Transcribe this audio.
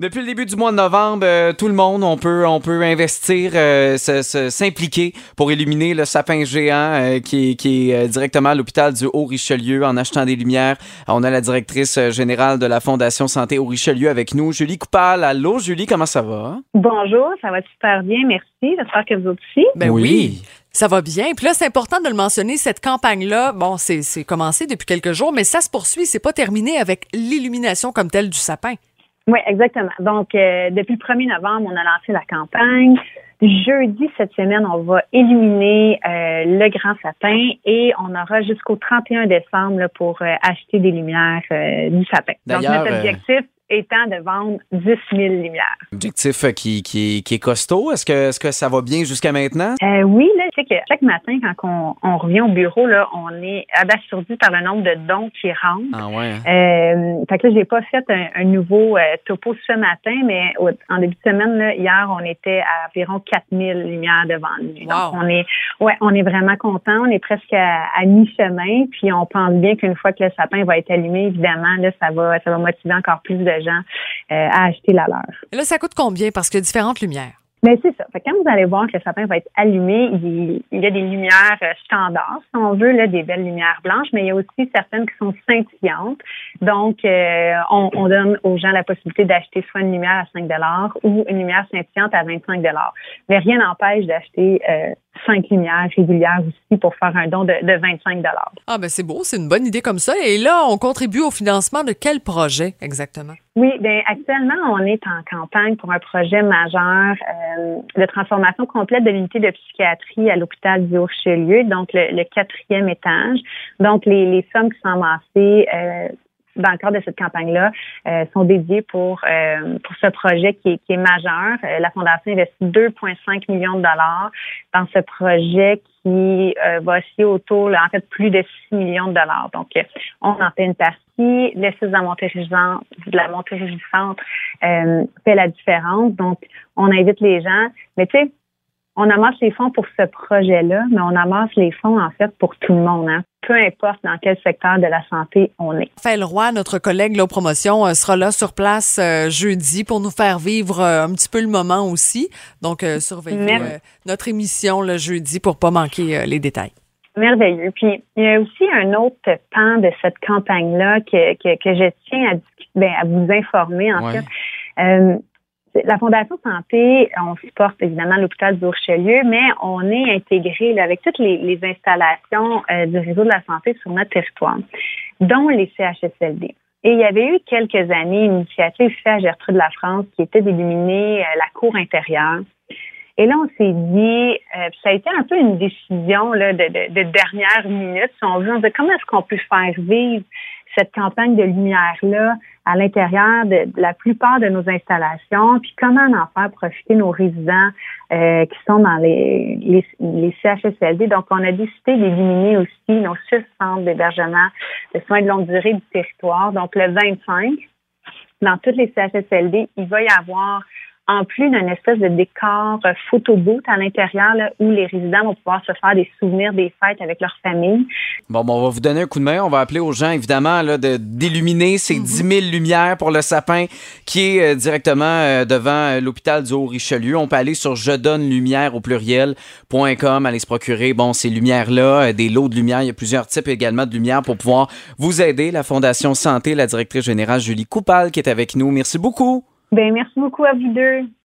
Depuis le début du mois de novembre, euh, tout le monde, on peut, on peut investir, euh, se- se- s'impliquer pour illuminer le sapin géant euh, qui est, qui est euh, directement à l'hôpital du Haut-Richelieu en achetant des lumières. On a la directrice euh, générale de la Fondation Santé Haut-Richelieu avec nous, Julie Coupal. Allô, Julie, comment ça va? Bonjour, ça va super bien, merci. J'espère que vous aussi. Ben oui. Ça va bien. Puis là, c'est important de le mentionner, cette campagne-là, bon, c'est c'est commencé depuis quelques jours, mais ça se poursuit. C'est pas terminé avec l'illumination comme telle du sapin. Oui, exactement. Donc, euh, depuis le 1er novembre, on a lancé la campagne. Jeudi, cette semaine, on va illuminer euh, le grand sapin et on aura jusqu'au 31 décembre là, pour euh, acheter des lumières euh, du sapin. Donc, notre euh, objectif étant de vendre 10 000 lumières. Objectif euh, qui, qui, est- qui est costaud. Est-ce que, est-ce que ça va bien jusqu'à maintenant? Euh, oui, là, je sais que chaque matin, quand on, on revient au bureau, là, on est abasourdi par le nombre de dons qui rentrent. Ah ouais. Euh, fait que là, j'ai pas fait un, un nouveau euh, topo ce matin, mais au- en début de semaine, là, hier, on était à environ 4000 lumières de vendues. Donc, on est, ouais, on est vraiment content. On est presque à, à mi-chemin, puis on pense bien qu'une fois que le sapin va être allumé, évidemment, là, ça va, ça va motiver encore plus de gens euh, à acheter la leur. Et là, ça coûte combien? Parce qu'il y a différentes lumières. Mais c'est ça. Fait que quand vous allez voir que le sapin va être allumé, il, il y a des lumières euh, standards, si on veut, là, des belles lumières blanches, mais il y a aussi certaines qui sont scintillantes. Donc, euh, on, on donne aux gens la possibilité d'acheter soit une lumière à 5 ou une lumière scintillante à 25 Mais rien n'empêche d'acheter euh, cinq lumières régulières aussi pour faire un don de, de 25 Ah, ben c'est beau, c'est une bonne idée comme ça. Et là, on contribue au financement de quel projet exactement? Oui, bien actuellement, on est en campagne pour un projet majeur euh, de transformation complète de l'unité de psychiatrie à l'hôpital du Haut-Richelieu, donc le, le quatrième étage. Donc, les, les sommes qui sont amassées euh, dans le cadre de cette campagne-là euh, sont dédiées pour euh, pour ce projet qui est, qui est majeur. Euh, la Fondation investit 2,5 millions de dollars dans ce projet qui euh, va osciller autour, en fait, plus de 6 millions de dollars. Donc, euh, on en fait une partie. Le de la montée régissante euh, fait la différence. Donc, on invite les gens. Mais tu sais, on amasse les fonds pour ce projet-là, mais on amasse les fonds, en fait, pour tout le monde. Hein. Peu importe dans quel secteur de la santé on est. Raphaël Roy, notre collègue là, aux promotions, euh, sera là sur place euh, jeudi pour nous faire vivre euh, un petit peu le moment aussi. Donc, euh, surveillez notre émission le jeudi pour pas manquer les détails. Merveilleux. Puis, il y a aussi un autre pan de cette campagne-là que, que, que je tiens à, ben, à vous informer, en Ouais. fait. La Fondation Santé, on supporte évidemment l'hôpital du Richelieu, mais on est intégré là, avec toutes les, les installations euh, du réseau de la santé sur notre territoire, dont les CHSLD. Et il y avait eu quelques années une initiative faite à Gertrude La France qui était d'illuminer euh, la cour intérieure. Et là, on s'est dit, euh, ça a été un peu une décision là, de, de, de dernière minute, si on veut. On dit, comment est-ce qu'on peut faire vivre cette campagne de lumière-là à l'intérieur de, la plupart de nos installations, puis comment en faire profiter nos résidents euh, qui sont dans les, les, les CHSLD. Donc, on a décidé d'éliminer aussi nos six centres d'hébergement de soins de longue durée du territoire. Donc, le 25, dans toutes les CHSLD, il va y avoir en plus d'un espèce de décor euh, photo booth à l'intérieur là, où les résidents vont pouvoir se faire des souvenirs des fêtes avec leur famille. Bon, bon, on va vous donner un coup de main. On va appeler aux gens, évidemment, là, de, d'illuminer ces 10 000 lumières pour le sapin qui est euh, directement euh, devant l'hôpital du Haut-Richelieu. On peut aller sur je donne lumière au pluriel.com, aller se procurer, bon, ces lumières-là, des lots de lumière. Il y a plusieurs types également de lumière pour pouvoir vous aider. La Fondation Santé, la directrice générale Julie Coupal qui est avec nous. Merci beaucoup. Ben merci beaucoup à vous deux.